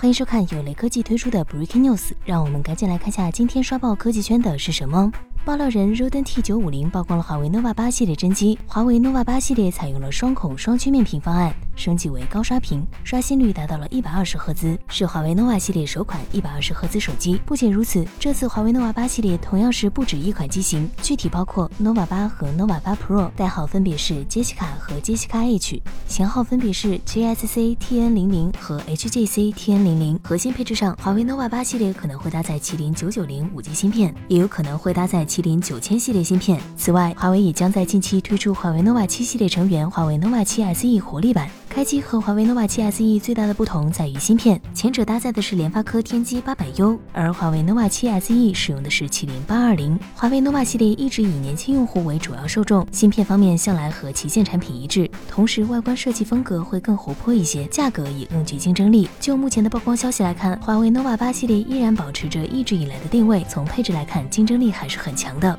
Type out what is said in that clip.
欢迎收看有雷科技推出的 Breaking News，让我们赶紧来看下今天刷爆科技圈的是什么。爆料人 Roden T 九五零曝光了华为 nova 八系列真机。华为 nova 八系列采用了双孔双曲面屏方案，升级为高刷屏，刷新率达到了一百二十赫兹，是华为 nova 系列首款一百二十赫兹手机。不仅如此，这次华为 nova 八系列同样是不止一款机型，具体包括 nova 八和 nova 八 Pro，代号分别是 Jessica 和 Jessica H，型号分别是 JSC TN 零零和 HJC TN 零零。核心配置上，华为 nova 八系列可能会搭载麒麟九九零五 G 芯片，也有可能会搭载麒麟九千系列芯片。此外，华为也将在近期推出华为 nova 七系列成员华为 nova 七 SE 活力版。开机和华为 nova 七 SE 最大的不同在于芯片，前者搭载的是联发科天玑八百 U，而华为 nova 七 SE 使用的是麒麟八二零。华为 nova 系列一直以年轻用户为主要受众，芯片方面向来和旗舰产品一致，同时外观设计风格会更活泼一些，价格也更具竞争力。就目前的曝光消息来看，华为 nova 八系列依然保持着一直以来的定位，从配置来看，竞争力还是很强的。